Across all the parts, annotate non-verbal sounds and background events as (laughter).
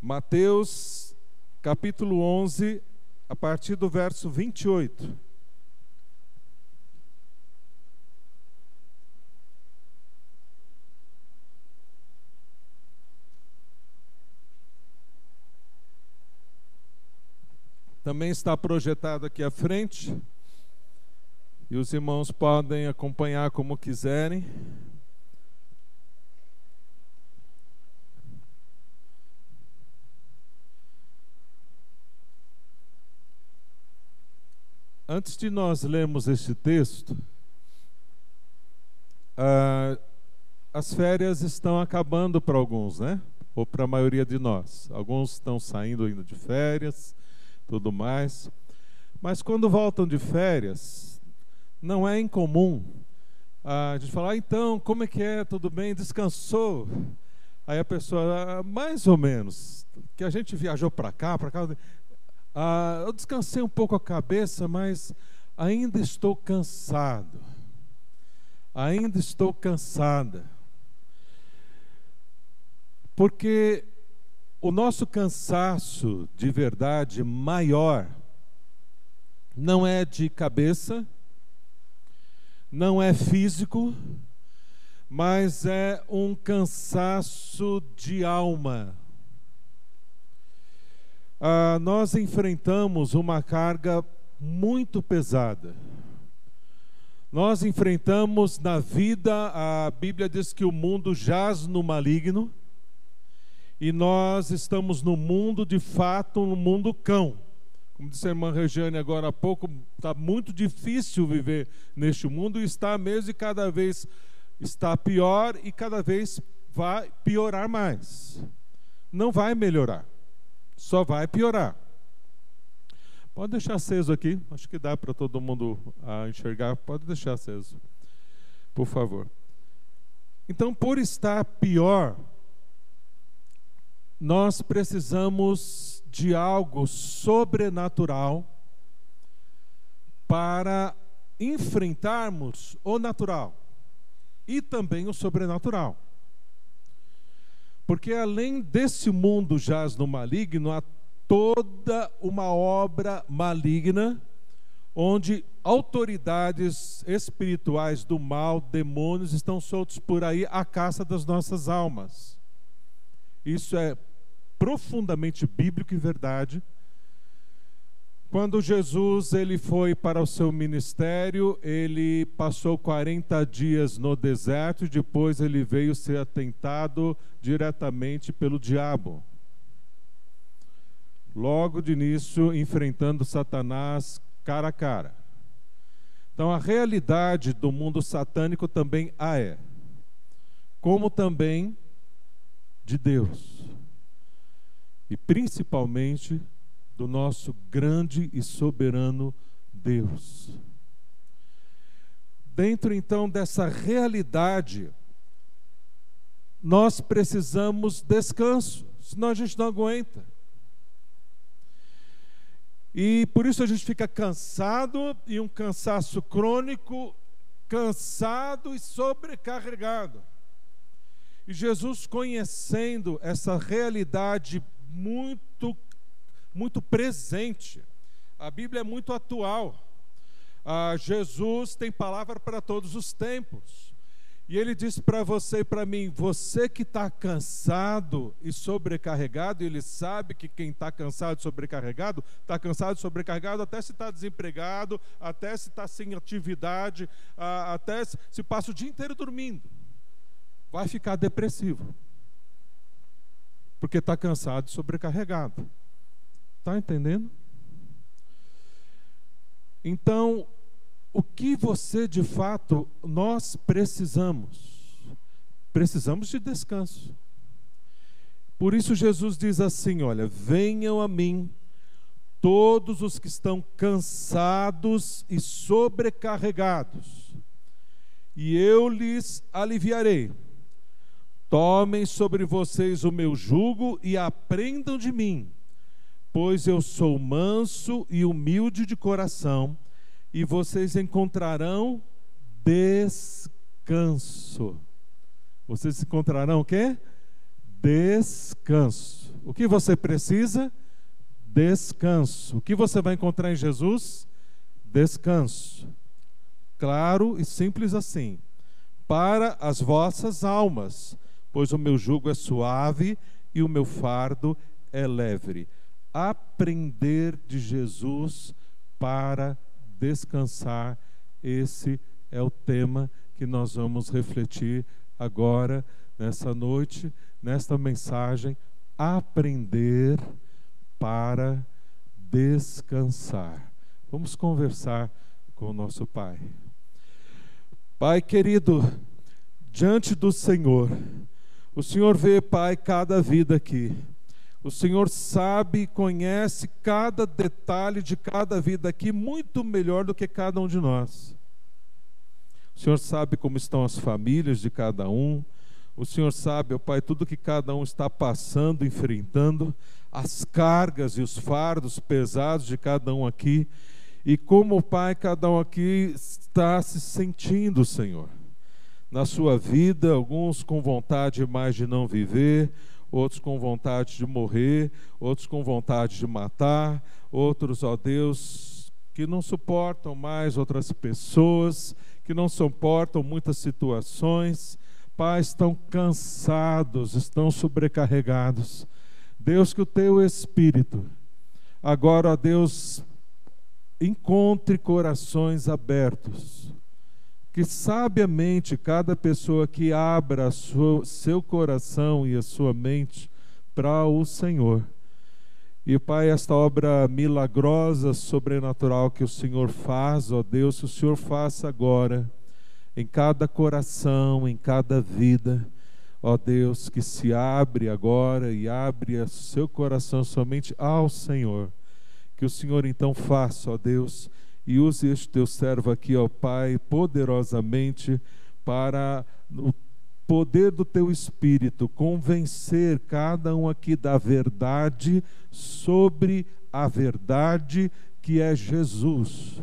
Mateus capítulo 11, a partir do verso 28. Também está projetado aqui à frente. E os irmãos podem acompanhar como quiserem. Antes de nós lermos este texto, ah, as férias estão acabando para alguns, né? Ou para a maioria de nós. Alguns estão saindo ainda de férias, tudo mais. Mas quando voltam de férias, não é incomum ah, a gente falar, ah, então, como é que é? Tudo bem? Descansou? Aí a pessoa, ah, mais ou menos, que a gente viajou para cá, para cá. Ah, eu descansei um pouco a cabeça, mas ainda estou cansado. Ainda estou cansada. Porque o nosso cansaço de verdade maior não é de cabeça, não é físico, mas é um cansaço de alma ah, nós enfrentamos uma carga muito pesada. Nós enfrentamos na vida, a Bíblia diz que o mundo jaz no maligno, e nós estamos no mundo de fato, no mundo cão. Como disse a irmã Regiane agora há pouco, está muito difícil viver neste mundo, e está mesmo e cada vez está pior e cada vez vai piorar mais. Não vai melhorar só vai piorar. Pode deixar aceso aqui, acho que dá para todo mundo ah, enxergar. Pode deixar aceso, por favor. Então, por estar pior, nós precisamos de algo sobrenatural para enfrentarmos o natural e também o sobrenatural. Porque além desse mundo jaz no maligno, há toda uma obra maligna, onde autoridades espirituais do mal, demônios, estão soltos por aí à caça das nossas almas. Isso é profundamente bíblico e verdade. Quando Jesus ele foi para o seu ministério, ele passou 40 dias no deserto e depois ele veio ser atentado diretamente pelo diabo. Logo de início, enfrentando Satanás cara a cara. Então, a realidade do mundo satânico também a é, como também de Deus, e principalmente do nosso grande e soberano Deus. Dentro então dessa realidade, nós precisamos descanso, senão a gente não aguenta. E por isso a gente fica cansado e um cansaço crônico, cansado e sobrecarregado. E Jesus, conhecendo essa realidade muito muito presente. A Bíblia é muito atual. Ah, Jesus tem palavra para todos os tempos. E ele diz para você e para mim: você que está cansado e sobrecarregado, ele sabe que quem está cansado e sobrecarregado, está cansado e sobrecarregado até se está desempregado, até se está sem atividade, até se passa o dia inteiro dormindo. Vai ficar depressivo, porque está cansado e sobrecarregado. Está entendendo? Então, o que você de fato nós precisamos? Precisamos de descanso. Por isso Jesus diz assim: Olha, venham a mim todos os que estão cansados e sobrecarregados, e eu lhes aliviarei. Tomem sobre vocês o meu jugo e aprendam de mim pois eu sou manso e humilde de coração, e vocês encontrarão descanso. Vocês encontrarão o quê? Descanso. O que você precisa? Descanso. O que você vai encontrar em Jesus? Descanso. Claro e simples assim. Para as vossas almas, pois o meu jugo é suave e o meu fardo é leve. Aprender de Jesus para descansar, esse é o tema que nós vamos refletir agora, nessa noite, nesta mensagem. Aprender para descansar. Vamos conversar com o nosso Pai. Pai querido, diante do Senhor, o Senhor vê, Pai, cada vida aqui. O Senhor sabe e conhece cada detalhe de cada vida aqui muito melhor do que cada um de nós. O Senhor sabe como estão as famílias de cada um. O Senhor sabe, ó Pai, tudo que cada um está passando, enfrentando, as cargas e os fardos pesados de cada um aqui. E como, Pai, cada um aqui está se sentindo, Senhor. Na sua vida, alguns com vontade mais de não viver, outros com vontade de morrer, outros com vontade de matar, outros, ó Deus, que não suportam mais outras pessoas, que não suportam muitas situações. Pai, estão cansados, estão sobrecarregados. Deus, que o teu Espírito, agora, ó Deus, encontre corações abertos. Que sabiamente cada pessoa que abra sua, seu coração e a sua mente para o Senhor. E, Pai, esta obra milagrosa, sobrenatural que o Senhor faz, ó Deus, que o Senhor faça agora, em cada coração, em cada vida, ó Deus, que se abre agora e abre seu coração somente ao Senhor que o Senhor então faça, ó Deus, e use este teu servo aqui, ó Pai, poderosamente para o poder do teu espírito convencer cada um aqui da verdade sobre a verdade que é Jesus.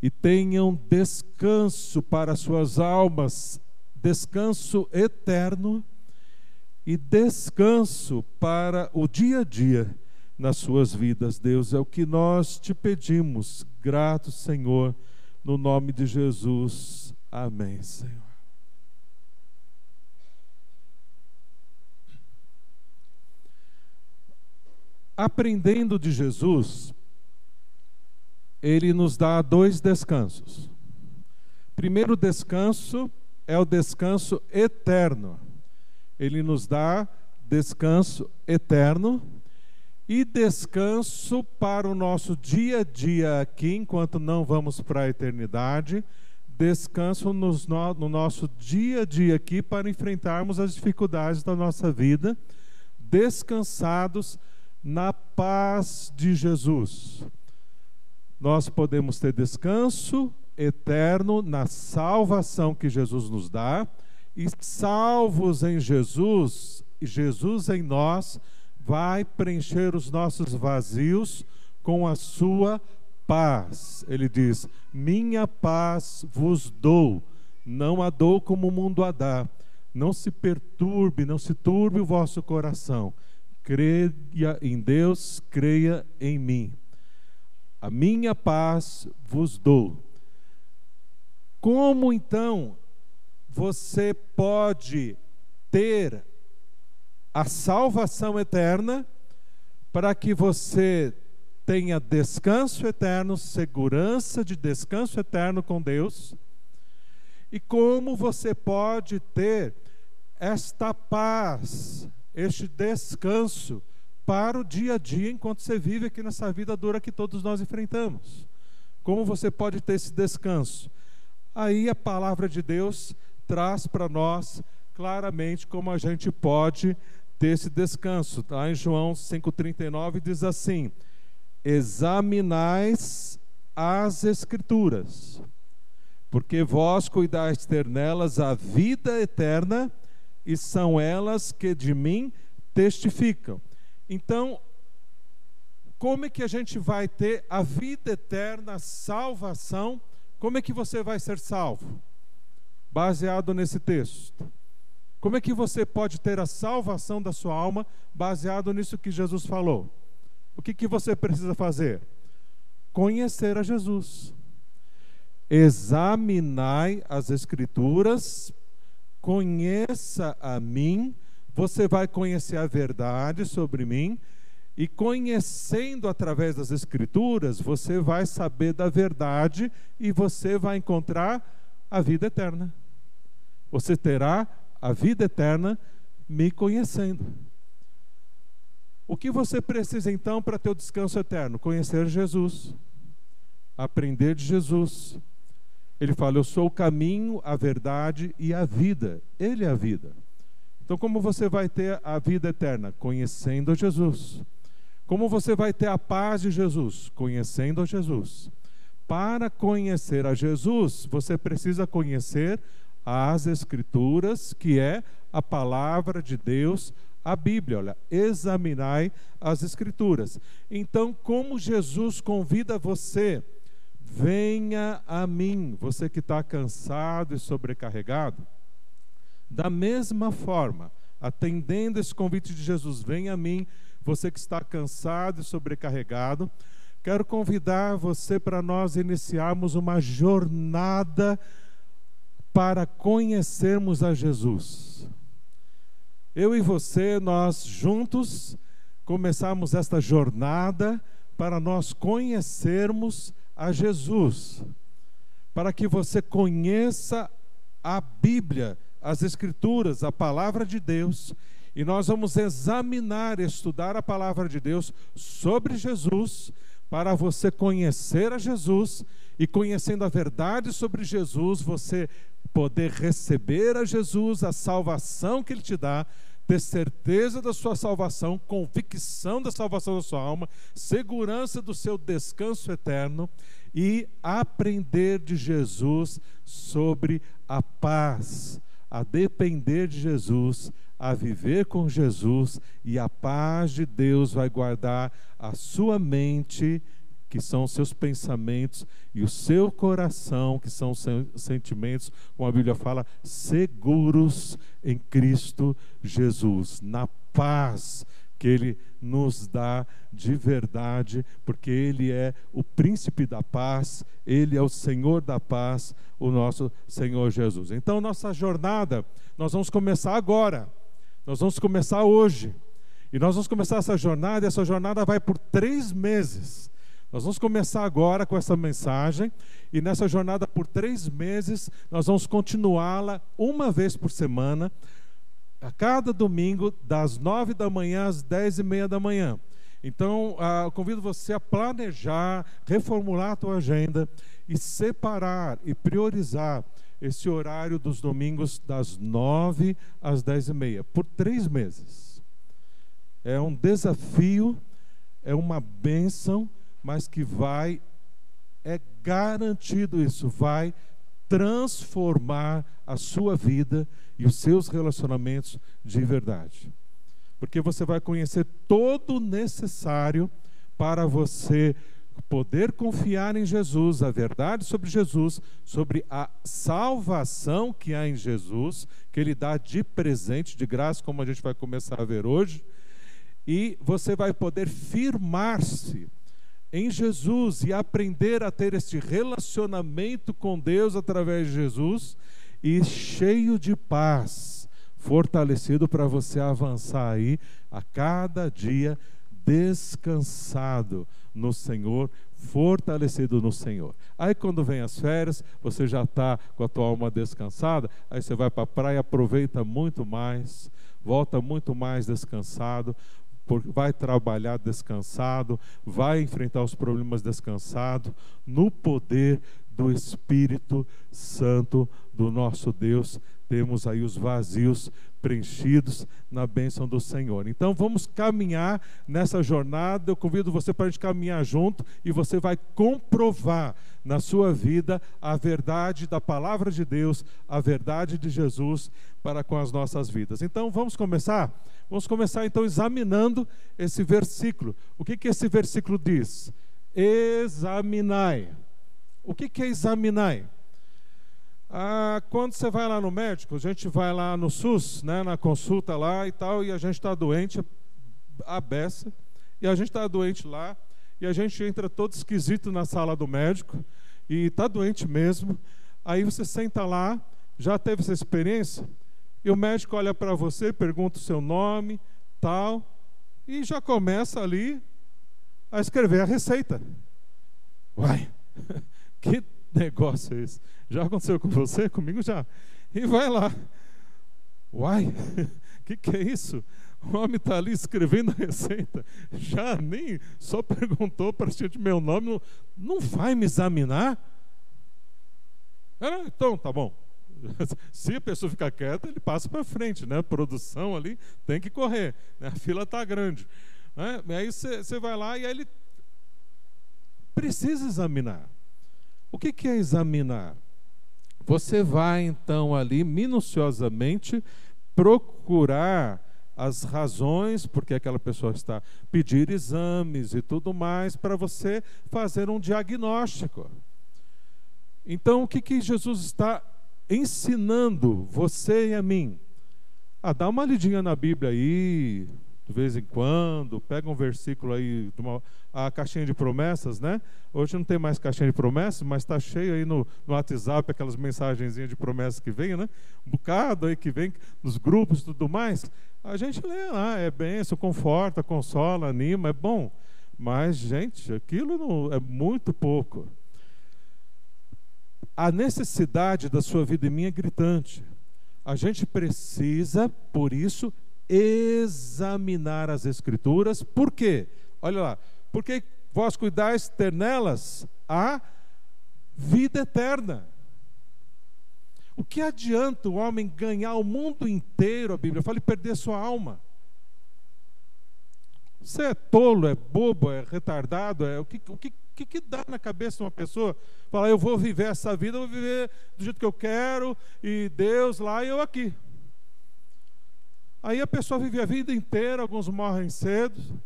E tenham descanso para suas almas, descanso eterno e descanso para o dia a dia nas suas vidas, Deus. É o que nós te pedimos, grato Senhor, no nome de Jesus. Amém, Senhor. Aprendendo de Jesus, ele nos dá dois descansos. Primeiro descanso é o descanso eterno. Ele nos dá descanso eterno e descanso para o nosso dia a dia aqui, enquanto não vamos para a eternidade. Descanso no, no nosso dia a dia aqui para enfrentarmos as dificuldades da nossa vida, descansados na paz de Jesus. Nós podemos ter descanso eterno na salvação que Jesus nos dá, e salvos em Jesus, Jesus em nós, vai preencher os nossos vazios com a sua paz. Ele diz: Minha paz vos dou, não a dou como o mundo a dá. Não se perturbe, não se turbe o vosso coração. Creia em Deus, creia em mim. A minha paz vos dou. Como então você pode ter a salvação eterna, para que você tenha descanso eterno, segurança de descanso eterno com Deus. E como você pode ter esta paz, este descanso para o dia a dia enquanto você vive aqui nessa vida dura que todos nós enfrentamos. Como você pode ter esse descanso? Aí a palavra de Deus traz para nós claramente como a gente pode ter esse descanso. Lá em João 5,39 diz assim: Examinais as Escrituras, porque vós cuidais ter nelas a vida eterna, e são elas que de mim testificam. Então, como é que a gente vai ter a vida eterna, a salvação? Como é que você vai ser salvo? Baseado nesse texto. Como é que você pode ter a salvação da sua alma baseado nisso que Jesus falou? O que, que você precisa fazer? Conhecer a Jesus. Examinai as Escrituras, conheça a mim, você vai conhecer a verdade sobre mim, e conhecendo através das Escrituras, você vai saber da verdade e você vai encontrar a vida eterna. Você terá a vida eterna me conhecendo. O que você precisa então para ter o descanso eterno? Conhecer Jesus, aprender de Jesus. Ele fala: Eu sou o caminho, a verdade e a vida. Ele é a vida. Então, como você vai ter a vida eterna? Conhecendo Jesus. Como você vai ter a paz de Jesus? Conhecendo Jesus. Para conhecer a Jesus, você precisa conhecer as Escrituras, que é a palavra de Deus, a Bíblia. Olha, examinai as Escrituras. Então, como Jesus convida você, venha a mim, você que está cansado e sobrecarregado, da mesma forma, atendendo esse convite de Jesus, venha a mim, você que está cansado e sobrecarregado. Quero convidar você para nós iniciarmos uma jornada para conhecermos a Jesus. Eu e você, nós juntos começamos esta jornada para nós conhecermos a Jesus, para que você conheça a Bíblia, as Escrituras, a palavra de Deus, e nós vamos examinar, estudar a palavra de Deus sobre Jesus, para você conhecer a Jesus e conhecendo a verdade sobre Jesus, você poder receber a Jesus, a salvação que Ele te dá, ter certeza da sua salvação, convicção da salvação da sua alma, segurança do seu descanso eterno e aprender de Jesus sobre a paz, a depender de Jesus, a viver com Jesus e a paz de Deus vai guardar a sua mente que são os seus pensamentos, e o seu coração, que são os sentimentos, como a Bíblia fala, seguros em Cristo Jesus, na paz que Ele nos dá de verdade, porque Ele é o príncipe da paz, Ele é o Senhor da paz, o nosso Senhor Jesus. Então, nossa jornada, nós vamos começar agora, nós vamos começar hoje. E nós vamos começar essa jornada, e essa jornada vai por três meses. Nós vamos começar agora com essa mensagem e nessa jornada por três meses nós vamos continuá-la uma vez por semana, a cada domingo, das nove da manhã às dez e meia da manhã. Então, ah, convido você a planejar, reformular a tua agenda e separar e priorizar esse horário dos domingos das nove às dez e meia, por três meses. É um desafio, é uma bênção mas que vai, é garantido isso, vai transformar a sua vida e os seus relacionamentos de verdade. Porque você vai conhecer todo o necessário para você poder confiar em Jesus, a verdade sobre Jesus, sobre a salvação que há em Jesus, que Ele dá de presente, de graça, como a gente vai começar a ver hoje, e você vai poder firmar-se em Jesus e aprender a ter este relacionamento com Deus através de Jesus e cheio de paz, fortalecido para você avançar aí a cada dia descansado no Senhor, fortalecido no Senhor. Aí quando vem as férias, você já está com a tua alma descansada, aí você vai para a praia, aproveita muito mais, volta muito mais descansado, vai trabalhar descansado, vai enfrentar os problemas descansado, no poder do Espírito Santo do nosso Deus. Temos aí os vazios preenchidos na bênção do Senhor. Então vamos caminhar nessa jornada. Eu convido você para a gente caminhar junto e você vai comprovar na sua vida a verdade da palavra de Deus, a verdade de Jesus para com as nossas vidas. Então vamos começar? Vamos começar então examinando esse versículo. O que, que esse versículo diz? Examinai. O que, que é examinai? Ah, quando você vai lá no médico, a gente vai lá no SUS, né, na consulta lá e tal, e a gente está doente, a beça, e a gente está doente lá, e a gente entra todo esquisito na sala do médico, e está doente mesmo. Aí você senta lá, já teve essa experiência? E o médico olha para você, pergunta o seu nome, tal, e já começa ali a escrever a receita. Uai, (laughs) que negócio é esse? Já aconteceu com você? Comigo já. E vai lá. Uai, o (laughs) que, que é isso? O homem está ali escrevendo a receita, já nem só perguntou para gente meu nome, não, não vai me examinar? Ah, então, tá bom. (laughs) Se a pessoa ficar quieta, ele passa para frente, né? A produção ali tem que correr, né? a fila está grande. Né? E aí você vai lá e aí ele precisa examinar. O que, que é examinar? Você vai então ali minuciosamente procurar as razões porque aquela pessoa está pedir exames e tudo mais para você fazer um diagnóstico. Então, o que, que Jesus está ensinando você e a mim? Ah, dá uma lidinha na Bíblia aí, de vez em quando, pega um versículo aí, uma, a caixinha de promessas, né? Hoje não tem mais caixinha de promessas, mas está cheio aí no, no WhatsApp aquelas mensagenzinhas de promessas que vem, né? Um bocado aí que vem nos grupos e tudo mais. A gente lê lá, é benção, conforta, consola, anima, é bom. Mas, gente, aquilo não, é muito pouco. A necessidade da sua vida e minha é gritante. A gente precisa, por isso, examinar as Escrituras. Por quê? Olha lá. Porque vós cuidais ter nelas a vida eterna. O que adianta o homem ganhar o mundo inteiro, a Bíblia fala, e perder sua alma? Você é tolo, é bobo, é retardado, é o que, o que, que, que dá na cabeça de uma pessoa? Falar, eu vou viver essa vida, eu vou viver do jeito que eu quero, e Deus lá e eu aqui. Aí a pessoa vive a vida inteira, alguns morrem cedo,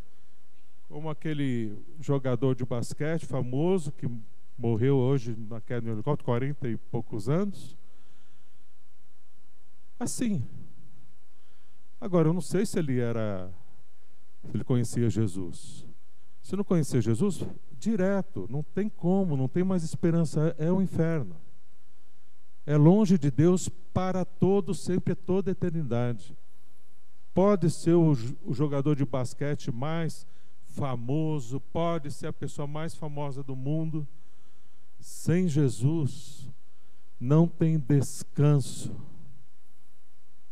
como aquele jogador de basquete famoso que morreu hoje na queda de helicóptero, 40 e poucos anos. Assim. Agora, eu não sei se ele era, se ele conhecia Jesus. Se não conhecia Jesus, direto, não tem como, não tem mais esperança, é o inferno. É longe de Deus para todo, sempre, toda a eternidade. Pode ser o, o jogador de basquete mais famoso, pode ser a pessoa mais famosa do mundo, sem Jesus não tem descanso.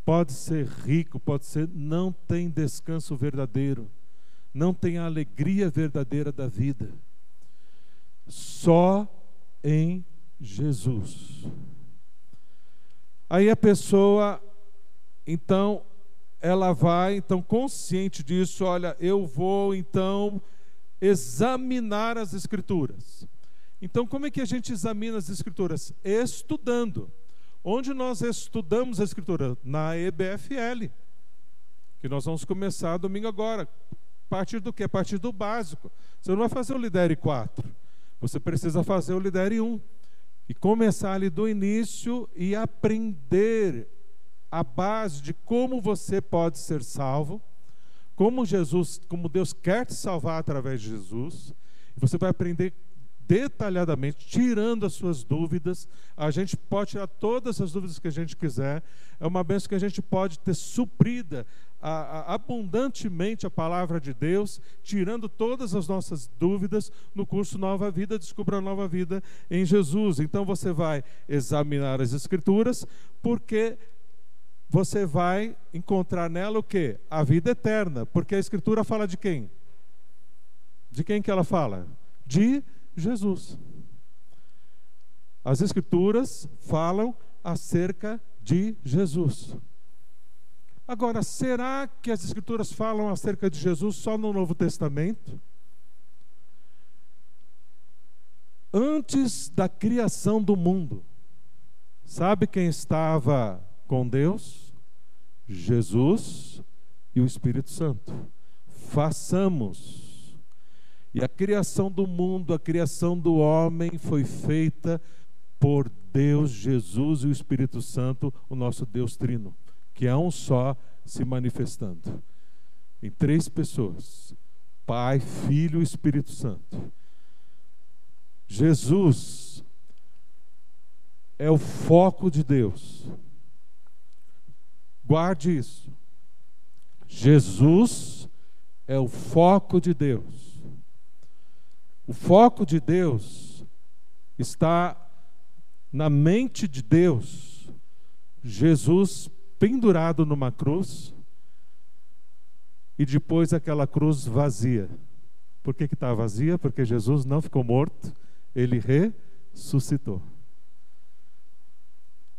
Pode ser rico, pode ser, não tem descanso verdadeiro, não tem a alegria verdadeira da vida. Só em Jesus. Aí a pessoa, então, ela vai, então, consciente disso, olha, eu vou, então, examinar as Escrituras. Então, como é que a gente examina as Escrituras? Estudando. Onde nós estudamos a Escritura? Na EBFL, que nós vamos começar domingo agora. A partir do quê? A partir do básico. Você não vai fazer o Lidere 4. Você precisa fazer o Lidere 1. E começar ali do início e aprender a base de como você pode ser salvo, como Jesus, como Deus quer te salvar através de Jesus. Você vai aprender detalhadamente, tirando as suas dúvidas. A gente pode tirar todas as dúvidas que a gente quiser. É uma bênção que a gente pode ter suprida a, a, abundantemente a palavra de Deus, tirando todas as nossas dúvidas no curso Nova Vida, Descubra a Nova Vida em Jesus. Então você vai examinar as Escrituras, porque você vai encontrar nela o que? A vida eterna. Porque a Escritura fala de quem? De quem que ela fala? De Jesus. As Escrituras falam acerca de Jesus. Agora, será que as Escrituras falam acerca de Jesus só no Novo Testamento? Antes da criação do mundo, sabe quem estava com Deus? Jesus e o Espírito Santo. Façamos e a criação do mundo, a criação do homem foi feita por Deus, Jesus e o Espírito Santo, o nosso Deus Trino, que é um só se manifestando em três pessoas: Pai, Filho e Espírito Santo. Jesus é o foco de Deus. Guarde isso. Jesus é o foco de Deus. O foco de Deus está na mente de Deus. Jesus pendurado numa cruz e depois aquela cruz vazia. Por que está vazia? Porque Jesus não ficou morto, ele ressuscitou.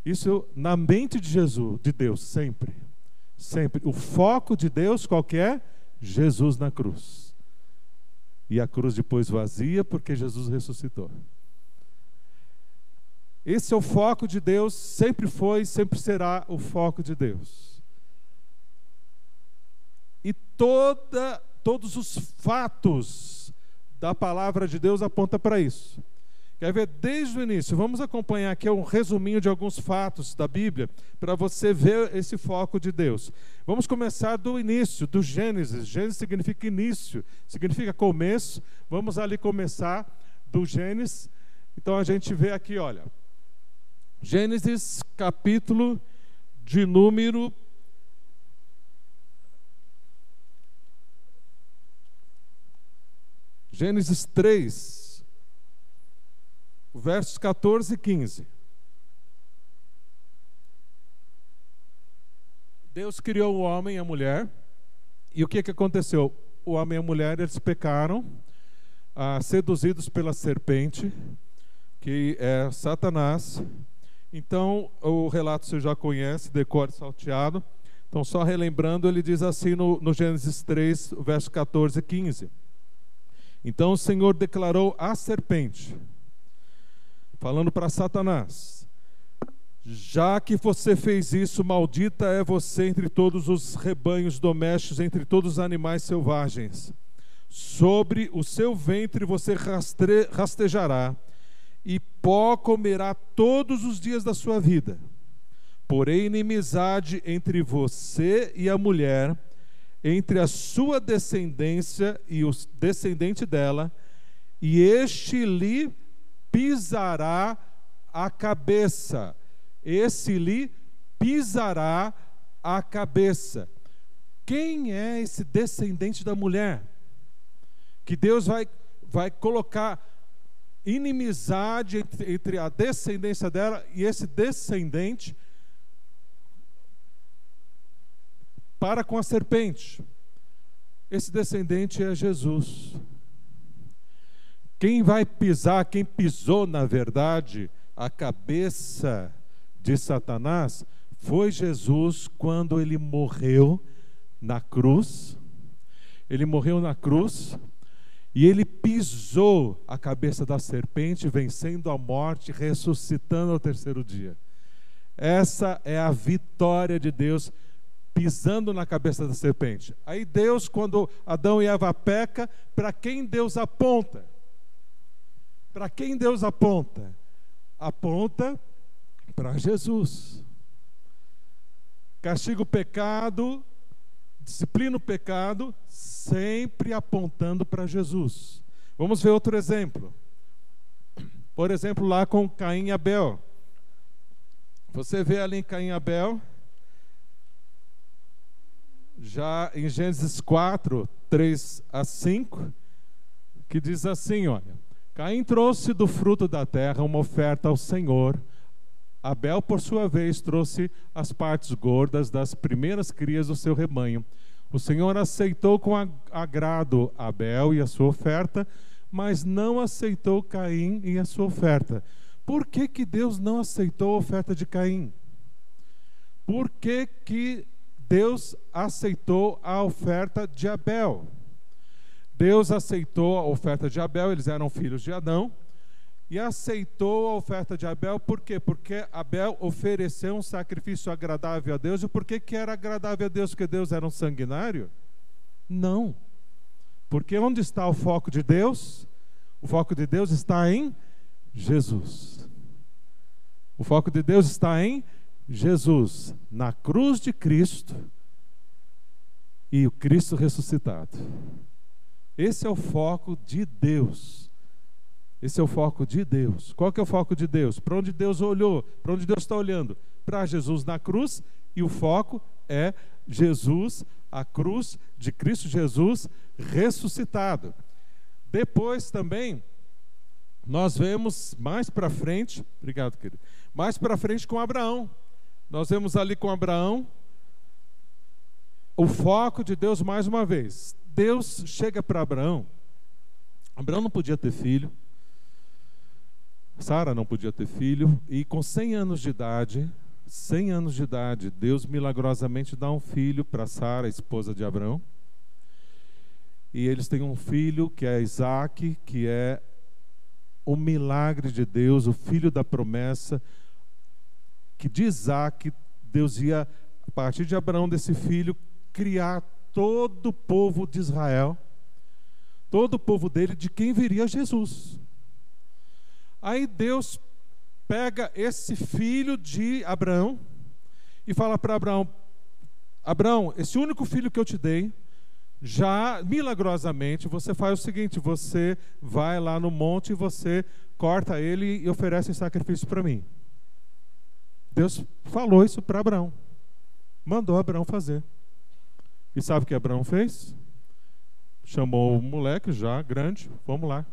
Isso na mente de Jesus, de Deus, sempre. Sempre. O foco de Deus qual é? Jesus na cruz. E a cruz depois vazia porque Jesus ressuscitou. Esse é o foco de Deus, sempre foi, sempre será o foco de Deus. E toda, todos os fatos da palavra de Deus apontam para isso. Quer ver desde o início? Vamos acompanhar aqui um resuminho de alguns fatos da Bíblia para você ver esse foco de Deus. Vamos começar do início, do Gênesis. Gênesis significa início, significa começo. Vamos ali começar do Gênesis. Então a gente vê aqui, olha, Gênesis capítulo de número Gênesis 3 versos 14 e 15. Deus criou o homem e a mulher, e o que, que aconteceu? O homem e a mulher eles pecaram, ah, seduzidos pela serpente, que é Satanás. Então, o relato você já conhece, decore salteado. Então, só relembrando, ele diz assim no, no Gênesis 3, versos 14 e 15. Então o Senhor declarou à serpente: falando para Satanás: Já que você fez isso, maldita é você entre todos os rebanhos domésticos, entre todos os animais selvagens. Sobre o seu ventre você rastre, rastejará, e pó comerá todos os dias da sua vida. Porém, inimizade entre você e a mulher, entre a sua descendência e o descendente dela, e este lhe pisará a cabeça. Esse lhe pisará a cabeça. Quem é esse descendente da mulher? Que Deus vai, vai colocar inimizade entre, entre a descendência dela e esse descendente para com a serpente. Esse descendente é Jesus. Quem vai pisar, quem pisou, na verdade, a cabeça de Satanás foi Jesus quando ele morreu na cruz. Ele morreu na cruz e ele pisou a cabeça da serpente, vencendo a morte, ressuscitando ao terceiro dia. Essa é a vitória de Deus pisando na cabeça da serpente. Aí Deus, quando Adão e Eva peca, para quem Deus aponta? Para quem Deus aponta? Aponta para Jesus. Castiga o pecado, disciplina o pecado, sempre apontando para Jesus. Vamos ver outro exemplo. Por exemplo, lá com Caim e Abel. Você vê ali em Caim e Abel, já em Gênesis 4, 3 a 5, que diz assim: olha. Caim trouxe do fruto da terra uma oferta ao Senhor. Abel, por sua vez, trouxe as partes gordas das primeiras crias do seu rebanho. O Senhor aceitou com agrado Abel e a sua oferta, mas não aceitou Caim e a sua oferta. Por que, que Deus não aceitou a oferta de Caim? Por que, que Deus aceitou a oferta de Abel? Deus aceitou a oferta de Abel, eles eram filhos de Adão, e aceitou a oferta de Abel, por quê? Porque Abel ofereceu um sacrifício agradável a Deus, e por que, que era agradável a Deus? Porque Deus era um sanguinário? Não. Porque onde está o foco de Deus? O foco de Deus está em Jesus. O foco de Deus está em Jesus, na cruz de Cristo e o Cristo ressuscitado. Esse é o foco de Deus. Esse é o foco de Deus. Qual que é o foco de Deus? Para onde Deus olhou? Para onde Deus está olhando? Para Jesus na cruz e o foco é Jesus, a cruz de Cristo Jesus ressuscitado. Depois também nós vemos mais para frente, obrigado, querido. Mais para frente com Abraão. Nós vemos ali com Abraão o foco de Deus mais uma vez. Deus chega para Abraão. Abraão não podia ter filho. Sara não podia ter filho e com 100 anos de idade, 100 anos de idade, Deus milagrosamente dá um filho para Sara, esposa de Abraão. E eles têm um filho que é Isaac, que é o milagre de Deus, o filho da promessa, que de Isaac, Deus ia, a partir de Abraão, desse filho, criar todo o povo de Israel, todo o povo dele, de quem viria Jesus. Aí Deus pega esse filho de Abraão e fala para Abraão: Abraão, esse único filho que eu te dei, já milagrosamente você faz o seguinte: você vai lá no monte e você corta ele e oferece sacrifício para mim. Deus falou isso para Abraão, mandou Abraão fazer. E sabe o que Abraão fez? Chamou o moleque já grande, vamos lá.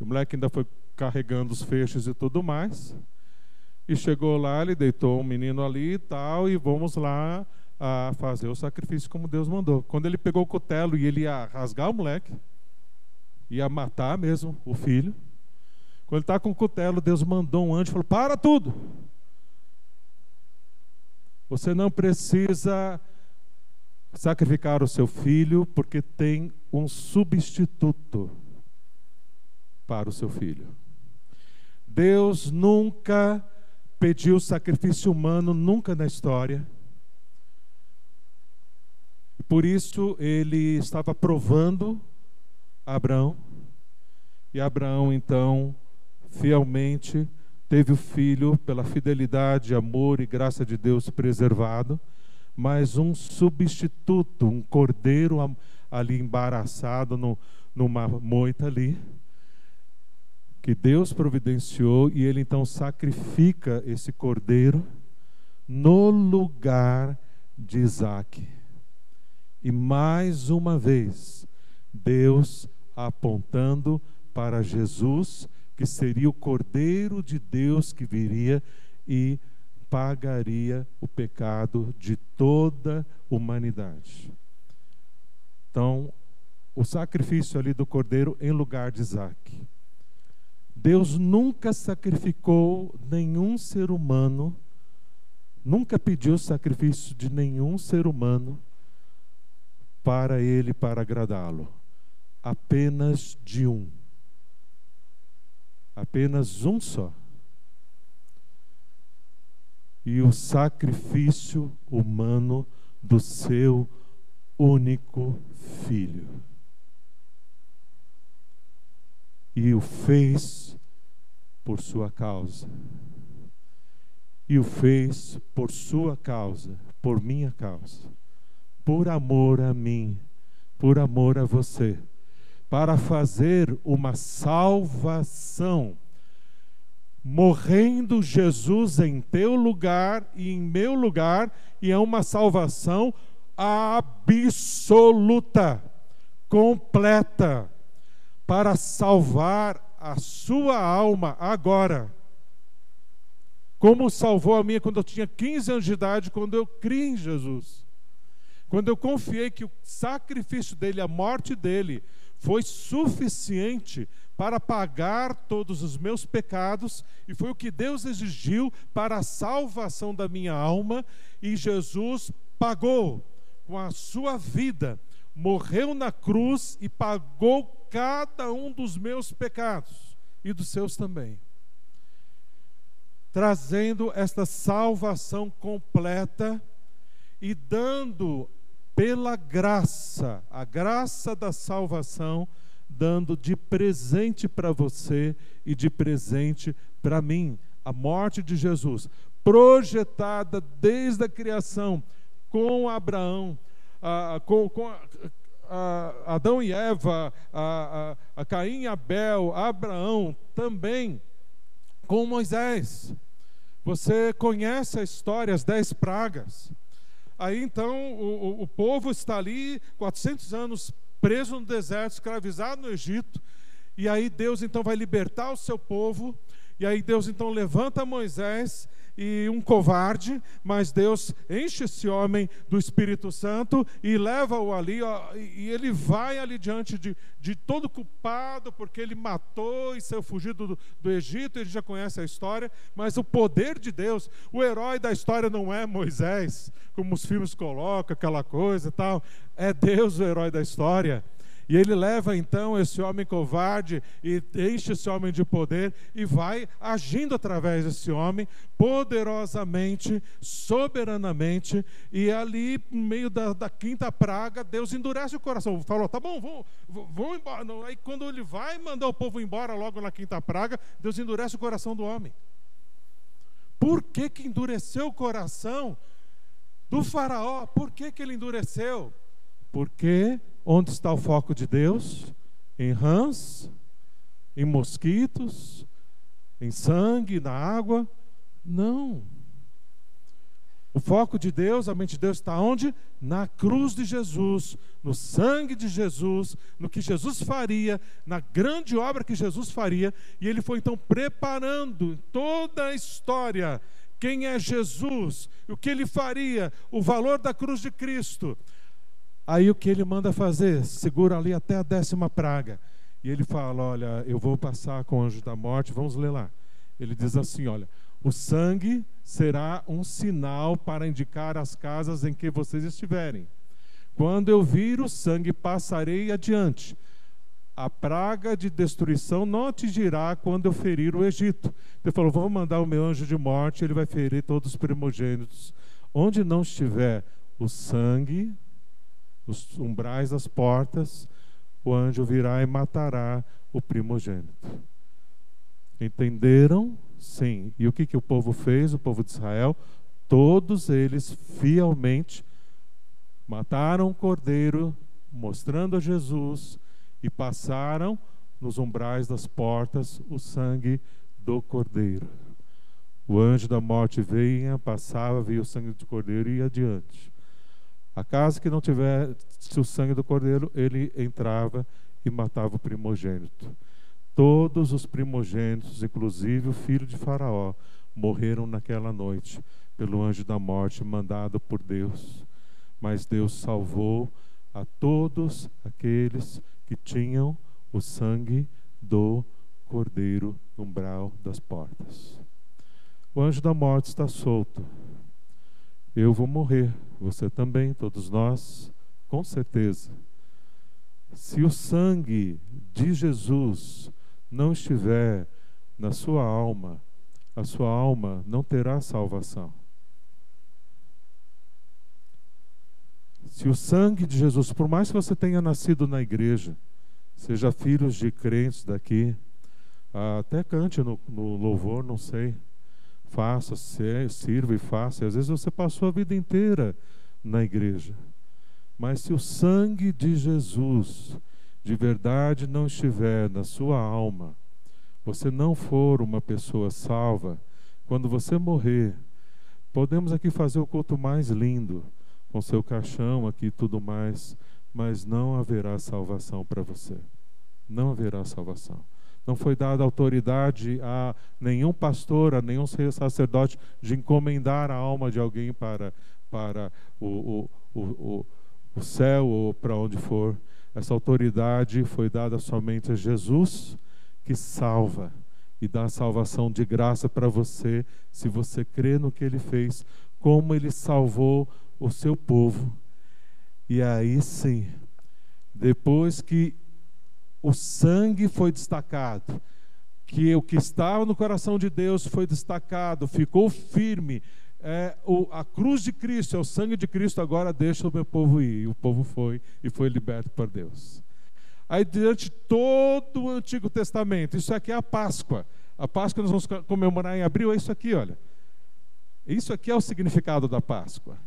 O moleque ainda foi carregando os feixes e tudo mais. E chegou lá, ele deitou um menino ali e tal, e vamos lá a fazer o sacrifício como Deus mandou. Quando ele pegou o cutelo e ele ia rasgar o moleque, ia matar mesmo o filho. Quando ele está com o cutelo, Deus mandou um anjo e falou: Para tudo! Você não precisa sacrificar o seu filho, porque tem um substituto para o seu filho. Deus nunca pediu sacrifício humano, nunca na história. Por isso ele estava provando Abraão, e Abraão então fielmente teve o filho pela fidelidade, amor e graça de Deus preservado, mas um substituto, um cordeiro ali embaraçado no, numa moita ali, que Deus providenciou e ele então sacrifica esse cordeiro no lugar de Isaac. E mais uma vez, Deus apontando para Jesus, que seria o cordeiro de Deus que viria e pagaria o pecado de toda a humanidade. Então, o sacrifício ali do cordeiro em lugar de Isaac. Deus nunca sacrificou nenhum ser humano, nunca pediu sacrifício de nenhum ser humano para ele, para agradá-lo. Apenas de um. Apenas um só. E o sacrifício humano do seu único filho. e o fez por sua causa. E o fez por sua causa, por minha causa, por amor a mim, por amor a você, para fazer uma salvação. Morrendo Jesus em teu lugar e em meu lugar, e é uma salvação absoluta, completa para salvar a sua alma agora. Como salvou a minha quando eu tinha 15 anos de idade, quando eu criei em Jesus. Quando eu confiei que o sacrifício dele, a morte dele, foi suficiente para pagar todos os meus pecados e foi o que Deus exigiu para a salvação da minha alma e Jesus pagou com a sua vida, morreu na cruz e pagou cada um dos meus pecados e dos seus também. Trazendo esta salvação completa e dando pela graça, a graça da salvação, dando de presente para você e de presente para mim, a morte de Jesus, projetada desde a criação com Abraão, com, com Adão e Eva, a, a, a Caim e Abel, Abraão também com Moisés. Você conhece a história, as dez pragas. Aí então o, o, povo está ali 400 anos preso no deserto, escravizado no Egito. E aí Deus então vai libertar o seu povo. E aí Deus então levanta Moisés e um covarde, mas Deus enche esse homem do Espírito Santo e leva-o ali, ó, e ele vai ali diante de, de todo culpado, porque ele matou e saiu fugido do, do Egito, ele já conhece a história, mas o poder de Deus, o herói da história não é Moisés, como os filmes colocam, aquela coisa e tal, é Deus o herói da história. E ele leva então esse homem covarde e enche esse homem de poder e vai agindo através desse homem poderosamente, soberanamente. E ali, no meio da, da quinta praga, Deus endurece o coração. Falou: tá bom, vão, vão embora. Aí quando ele vai mandar o povo embora logo na quinta praga, Deus endurece o coração do homem. Por que, que endureceu o coração do faraó? Por que, que ele endureceu? Porque Onde está o foco de Deus? Em rãs, em mosquitos, em sangue, na água? Não. O foco de Deus, a mente de Deus está onde? Na cruz de Jesus, no sangue de Jesus, no que Jesus faria, na grande obra que Jesus faria, e ele foi então preparando toda a história quem é Jesus, o que ele faria, o valor da cruz de Cristo. Aí o que ele manda fazer? Segura ali até a décima praga. E ele fala: Olha, eu vou passar com o anjo da morte, vamos ler lá. Ele diz assim: Olha, o sangue será um sinal para indicar as casas em que vocês estiverem. Quando eu vir o sangue, passarei adiante. A praga de destruição não atingirá quando eu ferir o Egito. Ele falou: Vou mandar o meu anjo de morte, ele vai ferir todos os primogênitos. Onde não estiver o sangue, os umbrais das portas, o anjo virá e matará o primogênito. Entenderam? Sim. E o que, que o povo fez, o povo de Israel? Todos eles fielmente mataram o cordeiro, mostrando a Jesus, e passaram nos umbrais das portas o sangue do cordeiro. O anjo da morte veio, passava, via o sangue do cordeiro e ia adiante. A casa que não tivesse o sangue do cordeiro, ele entrava e matava o primogênito. Todos os primogênitos, inclusive o filho de Faraó, morreram naquela noite pelo anjo da morte mandado por Deus. Mas Deus salvou a todos aqueles que tinham o sangue do cordeiro no umbral das portas. O anjo da morte está solto. Eu vou morrer, você também, todos nós, com certeza. Se o sangue de Jesus não estiver na sua alma, a sua alma não terá salvação. Se o sangue de Jesus, por mais que você tenha nascido na igreja, seja filhos de crentes daqui, até cante no, no louvor, não sei faça, sirva e faça. E às vezes você passou a vida inteira na igreja. Mas se o sangue de Jesus de verdade não estiver na sua alma, você não for uma pessoa salva, quando você morrer, podemos aqui fazer o culto mais lindo, com seu caixão aqui e tudo mais, mas não haverá salvação para você. Não haverá salvação não foi dada autoridade a nenhum pastor, a nenhum sacerdote de encomendar a alma de alguém para, para o, o, o, o céu ou para onde for. Essa autoridade foi dada somente a Jesus, que salva e dá salvação de graça para você, se você crê no que ele fez, como ele salvou o seu povo. E aí sim, depois que o sangue foi destacado, que o que estava no coração de Deus foi destacado, ficou firme. É, o, a cruz de Cristo, é o sangue de Cristo, agora deixa o meu povo ir. E o povo foi e foi liberto por Deus. Aí, diante todo o Antigo Testamento, isso aqui é a Páscoa. A Páscoa nós vamos comemorar em abril, é isso aqui, olha. Isso aqui é o significado da Páscoa.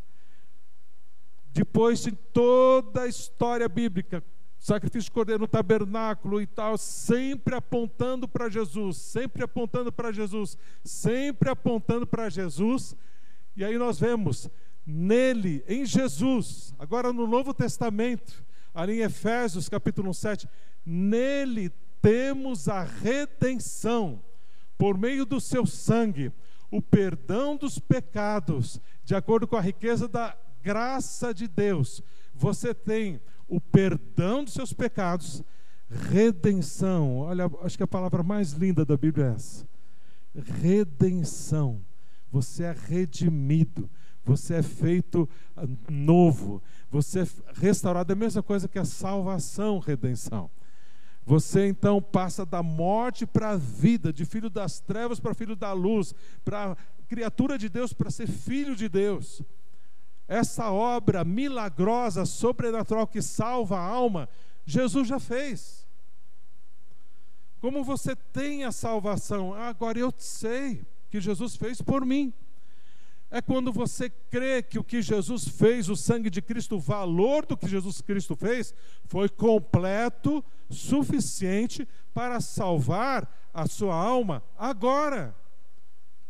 Depois de toda a história bíblica, sacrifício de cordeiro no tabernáculo e tal, sempre apontando para Jesus, sempre apontando para Jesus, sempre apontando para Jesus. E aí nós vemos nele, em Jesus, agora no Novo Testamento, ali em Efésios capítulo 7, nele temos a redenção por meio do seu sangue, o perdão dos pecados, de acordo com a riqueza da graça de Deus. Você tem o perdão dos seus pecados, redenção. Olha, acho que a palavra mais linda da Bíblia é essa. Redenção. Você é redimido, você é feito ah, novo, você é restaurado. É a mesma coisa que a salvação, redenção. Você então passa da morte para a vida, de filho das trevas para filho da luz, para criatura de Deus para ser filho de Deus essa obra milagrosa, sobrenatural que salva a alma, Jesus já fez. Como você tem a salvação? Agora eu sei que Jesus fez por mim. É quando você crê que o que Jesus fez, o sangue de Cristo, o valor do que Jesus Cristo fez, foi completo, suficiente para salvar a sua alma agora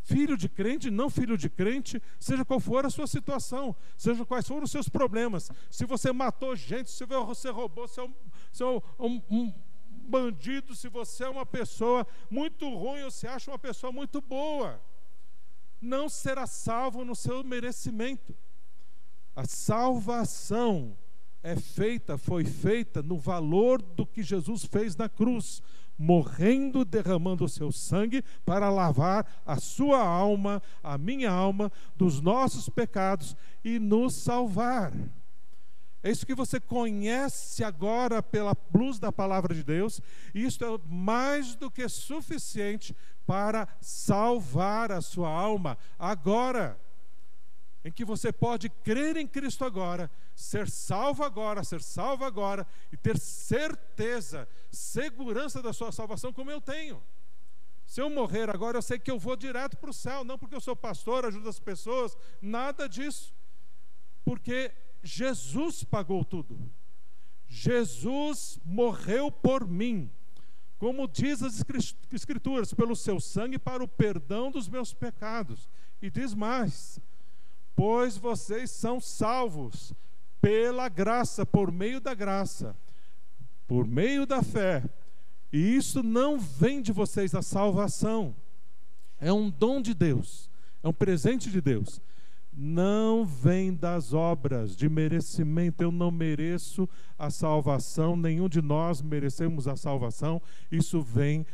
filho de crente, não filho de crente, seja qual for a sua situação, seja quais foram os seus problemas. Se você matou gente, se você roubou, se é um, se é um, um bandido, se você é uma pessoa muito ruim ou se acha uma pessoa muito boa, não será salvo no seu merecimento. A salvação é feita, foi feita no valor do que Jesus fez na cruz, morrendo, derramando o seu sangue para lavar a sua alma, a minha alma, dos nossos pecados e nos salvar. É isso que você conhece agora pela luz da palavra de Deus, e isso é mais do que suficiente para salvar a sua alma agora em que você pode crer em Cristo agora, ser salvo agora, ser salvo agora e ter certeza, segurança da sua salvação, como eu tenho. Se eu morrer agora, eu sei que eu vou direto para o céu, não porque eu sou pastor, ajudo as pessoas, nada disso. Porque Jesus pagou tudo. Jesus morreu por mim. Como diz as Escrituras, pelo seu sangue para o perdão dos meus pecados. E diz mais: pois vocês são salvos pela graça, por meio da graça, por meio da fé. E isso não vem de vocês, a salvação. É um dom de Deus, é um presente de Deus. Não vem das obras de merecimento. Eu não mereço a salvação, nenhum de nós merecemos a salvação. Isso vem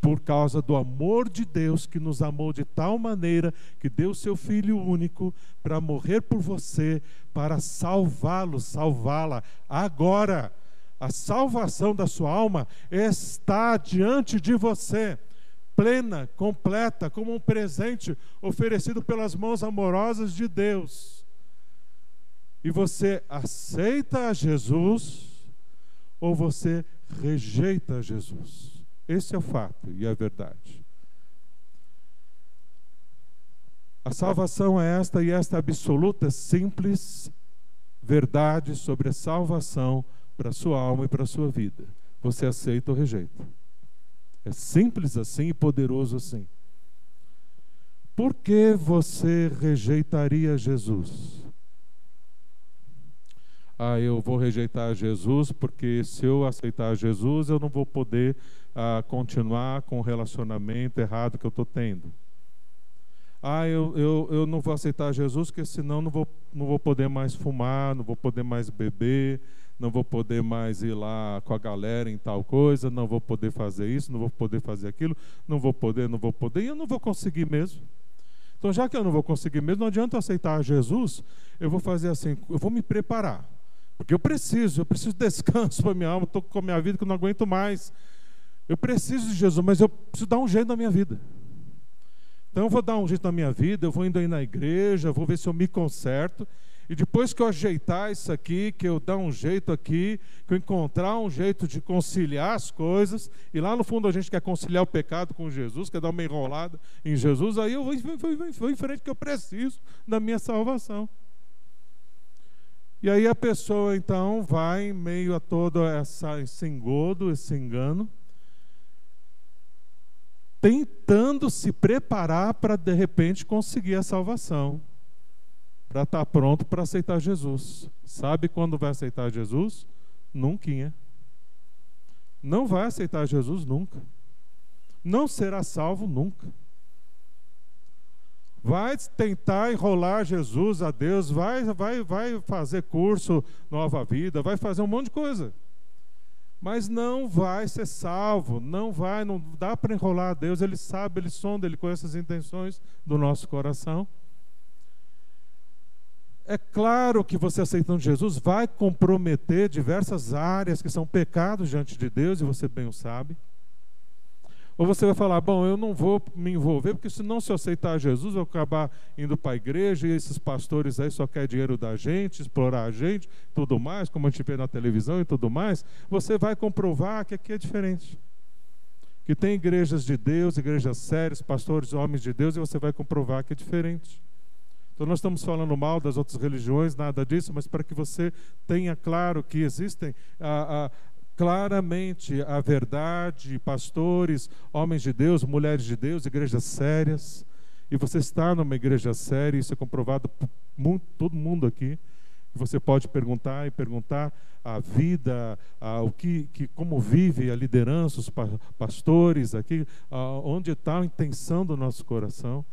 por causa do amor de Deus que nos amou de tal maneira que deu seu Filho único para morrer por você, para salvá-lo, salvá-la agora. A salvação da sua alma está diante de você, plena, completa, como um presente oferecido pelas mãos amorosas de Deus. E você aceita Jesus ou você rejeita Jesus? Esse é o fato e a verdade. A salvação é esta e esta absoluta, simples verdade sobre a salvação para a sua alma e para a sua vida. Você aceita ou rejeita. É simples assim e poderoso assim. Por que você rejeitaria Jesus? Ah, eu vou rejeitar Jesus porque se eu aceitar Jesus eu não vou poder a continuar com o relacionamento errado que eu estou tendo. Ah, eu, eu, eu não vou aceitar Jesus, porque senão não vou, não vou poder mais fumar, não vou poder mais beber, não vou poder mais ir lá com a galera em tal coisa, não vou poder fazer isso, não vou poder fazer aquilo, não vou poder, não vou poder, e eu não vou conseguir mesmo. Então, já que eu não vou conseguir mesmo, não adianta eu aceitar Jesus, eu vou fazer assim, eu vou me preparar. Porque eu preciso, eu preciso de descanso para minha alma, estou com a minha vida que eu não aguento mais. Eu preciso de Jesus, mas eu preciso dar um jeito na minha vida. Então eu vou dar um jeito na minha vida, eu vou indo aí na igreja, vou ver se eu me conserto. E depois que eu ajeitar isso aqui, que eu dar um jeito aqui, que eu encontrar um jeito de conciliar as coisas, e lá no fundo a gente quer conciliar o pecado com Jesus, quer dar uma enrolada em Jesus, aí eu vou, vou, vou, vou em frente que eu preciso da minha salvação. E aí a pessoa então vai em meio a todo essa, esse engodo, esse engano, tentando se preparar para de repente conseguir a salvação para estar tá pronto para aceitar Jesus. Sabe quando vai aceitar Jesus? Nunca. Não vai aceitar Jesus nunca. Não será salvo nunca. Vai tentar enrolar Jesus a Deus, vai, vai, vai fazer curso Nova Vida, vai fazer um monte de coisa. Mas não vai ser salvo, não vai, não dá para enrolar a Deus, ele sabe, ele sonda, ele conhece as intenções do nosso coração. É claro que você aceitando Jesus vai comprometer diversas áreas que são pecados diante de Deus, e você bem o sabe. Ou você vai falar, bom, eu não vou me envolver, porque se não se aceitar Jesus, eu acabar indo para a igreja e esses pastores aí só querem dinheiro da gente, explorar a gente, tudo mais, como a gente vê na televisão e tudo mais. Você vai comprovar que aqui é diferente. Que tem igrejas de Deus, igrejas sérias, pastores, homens de Deus, e você vai comprovar que é diferente. Então, nós estamos falando mal das outras religiões, nada disso, mas para que você tenha claro que existem a, a, claramente a verdade, pastores, homens de Deus, mulheres de Deus, igrejas sérias. E você está numa igreja séria, isso é comprovado por todo mundo aqui. Você pode perguntar e perguntar a vida, a, o que, que, como vive a liderança, os pastores aqui, a, onde está a intenção do nosso coração.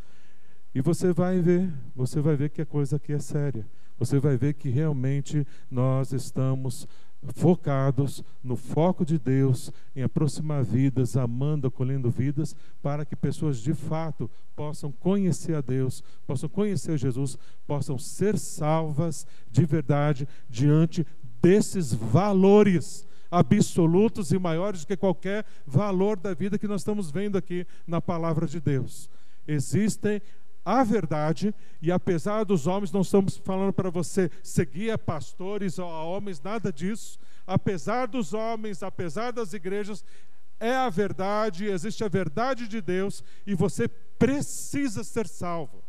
E você vai ver, você vai ver que a coisa aqui é séria. Você vai ver que realmente nós estamos focados no foco de Deus, em aproximar vidas, amando, acolhendo vidas, para que pessoas de fato possam conhecer a Deus, possam conhecer Jesus, possam ser salvas de verdade diante desses valores absolutos e maiores do que qualquer valor da vida que nós estamos vendo aqui na palavra de Deus. Existem a verdade, e apesar dos homens, não estamos falando para você seguir a pastores ou a homens, nada disso. Apesar dos homens, apesar das igrejas, é a verdade, existe a verdade de Deus e você precisa ser salvo.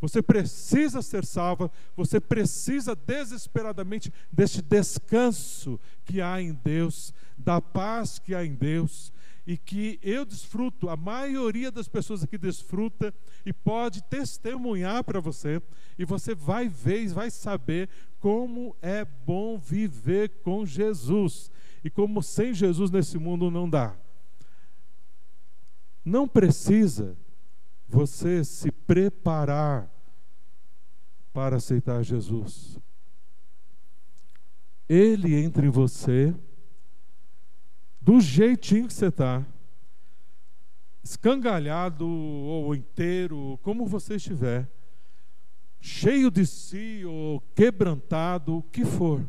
Você precisa ser salvo. você precisa desesperadamente deste descanso que há em Deus, da paz que há em Deus, e que eu desfruto, a maioria das pessoas aqui desfruta e pode testemunhar para você, e você vai ver vai saber como é bom viver com Jesus e como sem Jesus nesse mundo não dá. Não precisa você se preparar para aceitar Jesus. Ele entra em você do jeitinho que você está, escangalhado ou inteiro, como você estiver, cheio de si ou quebrantado, o que for.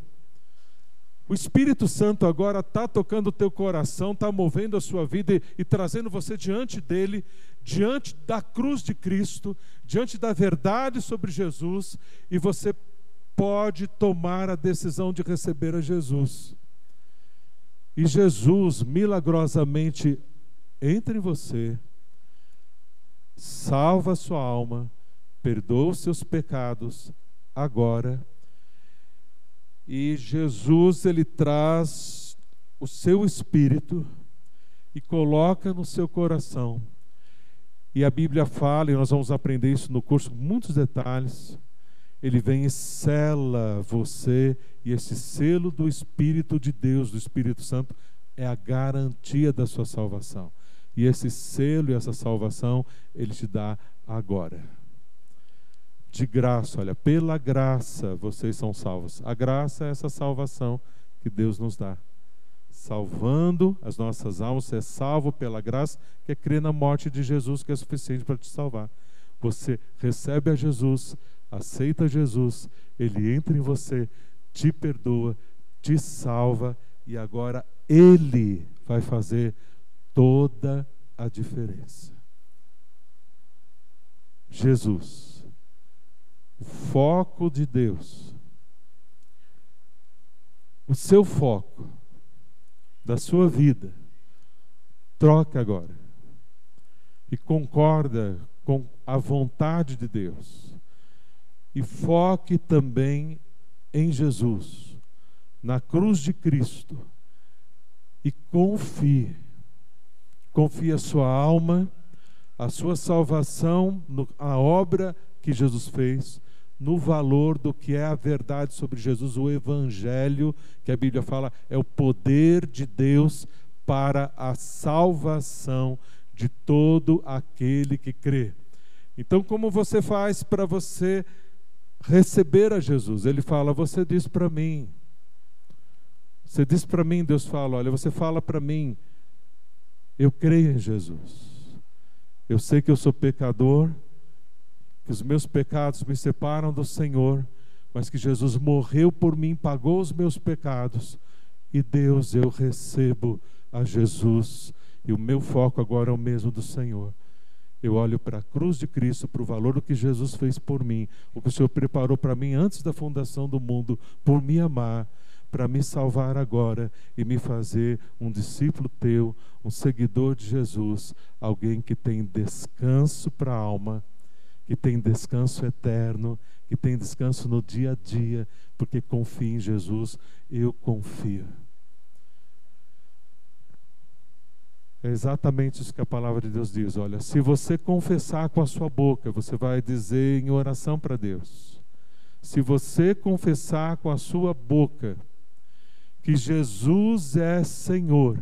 O Espírito Santo agora está tocando o teu coração, está movendo a sua vida e, e, trazendo você diante dele, diante da cruz de Cristo, diante da verdade sobre Jesus, e você pode tomar a decisão de receber a Jesus. E Jesus milagrosamente entra em você, salva a sua alma, perdoa os seus pecados agora. E Jesus ele traz o seu espírito e coloca no seu coração. E a Bíblia fala, e nós vamos aprender isso no curso, muitos detalhes. Ele vem e sela você e esse selo do Espírito de Deus, do Espírito Santo, é a garantia da sua salvação. E esse selo e essa salvação, ele te dá agora. De graça, olha, pela graça vocês são salvos. A graça é essa salvação que Deus nos dá. Salvando as nossas almas, você é salvo pela graça, que é crer na morte de Jesus, que é suficiente para te salvar. Você recebe a Jesus, aceita Jesus, ele entra em você, te perdoa, te salva e agora Ele vai fazer toda a diferença. Jesus foco de Deus, o seu foco da sua vida, troca agora e concorda com a vontade de Deus. E foque também em Jesus, na cruz de Cristo. E confie. Confie a sua alma, a sua salvação, no, a obra que Jesus fez, no valor do que é a verdade sobre Jesus, o Evangelho, que a Bíblia fala, é o poder de Deus para a salvação de todo aquele que crê. Então, como você faz para você receber a Jesus? Ele fala: Você diz para mim. Você diz para mim, Deus fala: Olha, você fala para mim, eu creio em Jesus. Eu sei que eu sou pecador, que os meus pecados me separam do Senhor, mas que Jesus morreu por mim, pagou os meus pecados. E Deus, eu recebo a Jesus e o meu foco agora é o mesmo do Senhor. Eu olho para a cruz de Cristo, para o valor do que Jesus fez por mim, o que o Senhor preparou para mim antes da fundação do mundo, por me amar, para me salvar agora e me fazer um discípulo teu, um seguidor de Jesus, alguém que tem descanso para a alma, que tem descanso eterno, que tem descanso no dia a dia, porque confia em Jesus, eu confio. É exatamente isso que a palavra de Deus diz. Olha, se você confessar com a sua boca, você vai dizer em oração para Deus. Se você confessar com a sua boca que Jesus é Senhor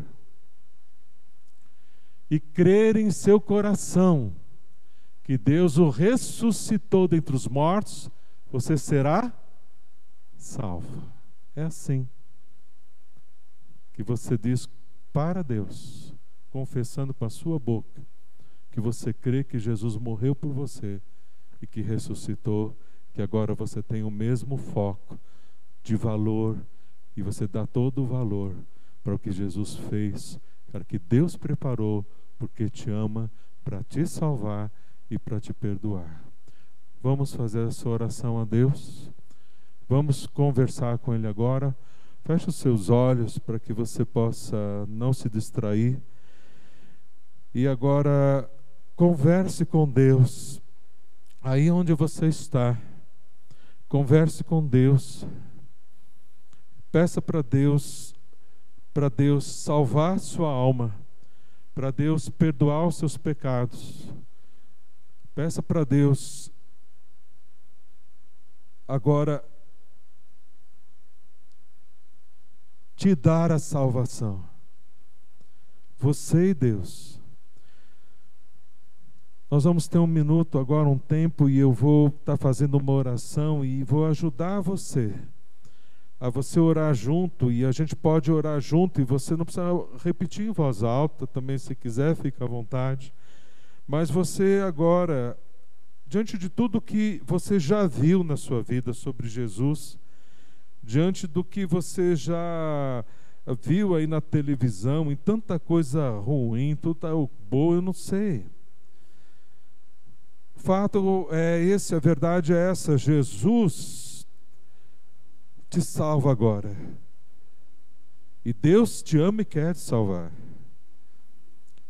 e crer em seu coração que Deus o ressuscitou dentre os mortos, você será salvo. É assim que você diz para Deus confessando com a sua boca que você crê que Jesus morreu por você e que ressuscitou, que agora você tem o mesmo foco de valor e você dá todo o valor para o que Jesus fez, para que Deus preparou, porque te ama, para te salvar e para te perdoar. Vamos fazer essa oração a Deus. Vamos conversar com Ele agora. Feche os seus olhos para que você possa não se distrair. E agora converse com Deus. Aí onde você está, converse com Deus. Peça para Deus, para Deus salvar sua alma, para Deus perdoar os seus pecados. Peça para Deus agora te dar a salvação. Você e Deus. Nós vamos ter um minuto agora, um tempo, e eu vou estar tá fazendo uma oração e vou ajudar você a você orar junto. E a gente pode orar junto e você não precisa repetir em voz alta também, se quiser, fica à vontade. Mas você agora, diante de tudo que você já viu na sua vida sobre Jesus, diante do que você já viu aí na televisão, em tanta coisa ruim, tanta boa, eu não sei fato é esse, a verdade é essa: Jesus te salva agora. E Deus te ama e quer te salvar.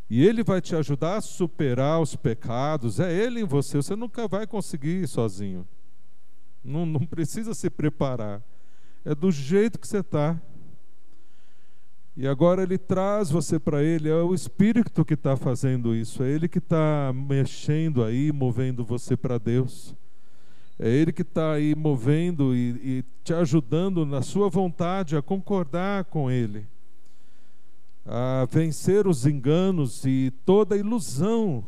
E Ele vai te ajudar a superar os pecados. É Ele em você. Você nunca vai conseguir sozinho. Não, não precisa se preparar. É do jeito que você está. E agora ele traz você para ele, é o Espírito que está fazendo isso, é ele que está mexendo aí, movendo você para Deus. É ele que está aí movendo e, e, te ajudando na sua vontade a concordar com ele, a vencer os enganos e toda a ilusão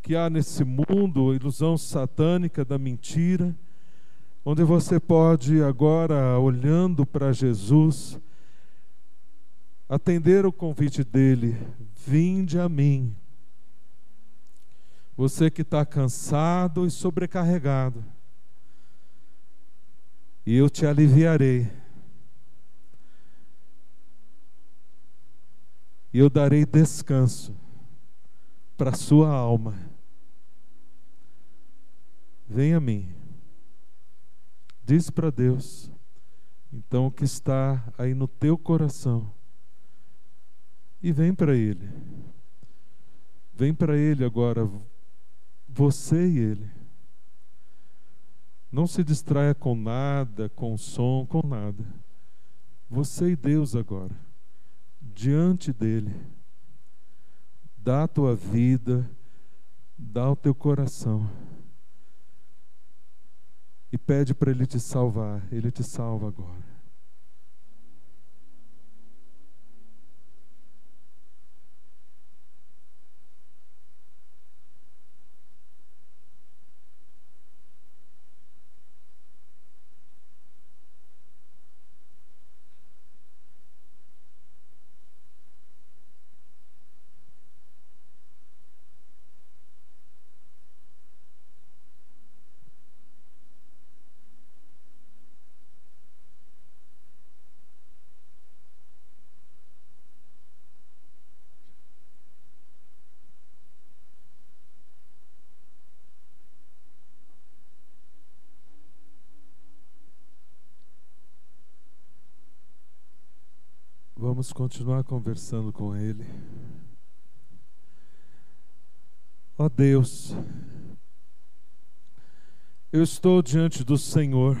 que há nesse mundo, a ilusão satânica da mentira, onde você pode agora, olhando para Jesus, atender o convite dele: vinde a mim. Você que está cansado e sobrecarregado, e eu te aliviarei. E eu darei descanso para a sua alma. Venha a mim. Diz para Deus. Então, o que está aí no teu coração. E vem para Ele. Vem para Ele agora, você e Ele. Não se distraia com nada, com som, com nada. Você e Deus agora, diante dEle. Dá a tua vida, dá o teu coração. E pede para Ele te salvar. Ele te salva agora. Vamos continuar conversando com Ele. Ó oh Deus, eu estou diante do Senhor,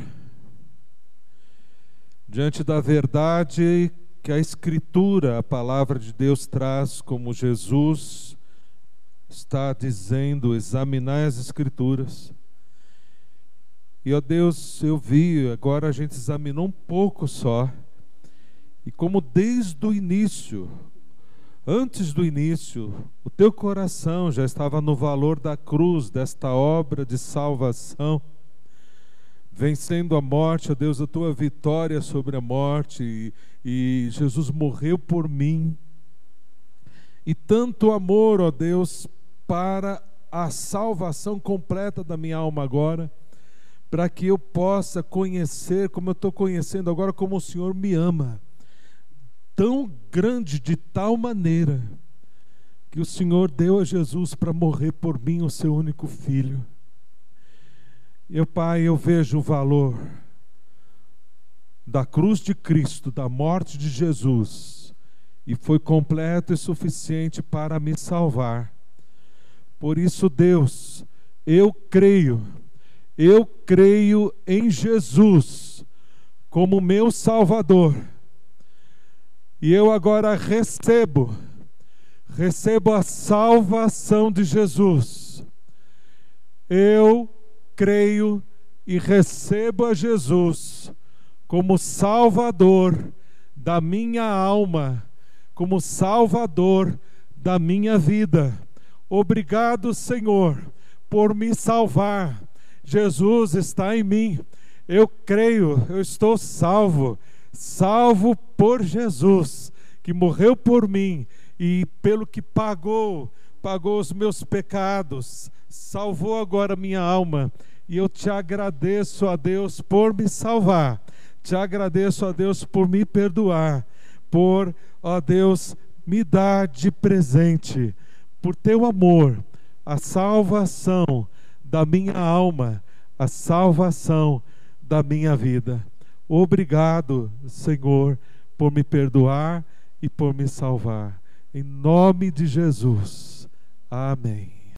diante da verdade que a Escritura, a palavra de Deus traz, como Jesus está dizendo, examinar as Escrituras. E ó Deus, eu vi, agora a gente examinou um pouco só e como desde o início, antes do início, o teu coração já estava no valor da cruz, desta obra de salvação, vencendo a morte, ó Deus, a tua vitória sobre a morte, e, e Jesus morreu por mim. E tanto amor, ó Deus, para a salvação completa da minha alma agora, para que eu possa conhecer, como eu estou conhecendo agora, como o Senhor me ama tão grande de tal maneira que o Senhor deu a Jesus para morrer por mim, o seu único filho. Eu, Pai, eu vejo o valor da cruz de Cristo, da morte de Jesus, e foi completo e suficiente para me salvar. Por isso, Deus, eu creio, eu creio em Jesus como meu Salvador e eu agora recebo, recebo a salvação de Jesus. Eu creio e recebo a Jesus como Salvador da minha alma, como Salvador da minha vida. Obrigado, Senhor, por me salvar. Jesus está em mim. Eu creio, eu estou salvo salvo por Jesus, que morreu por mim e pelo que pagou, pagou os meus pecados, salvou agora minha alma. E eu te agradeço a Deus por me salvar, te agradeço a Deus por me perdoar, por, ó Deus, me dar de presente, por teu amor, a salvação da minha alma, a salvação da minha vida. Obrigado, Senhor, por me perdoar e por me salvar. Em nome de Jesus. Amém.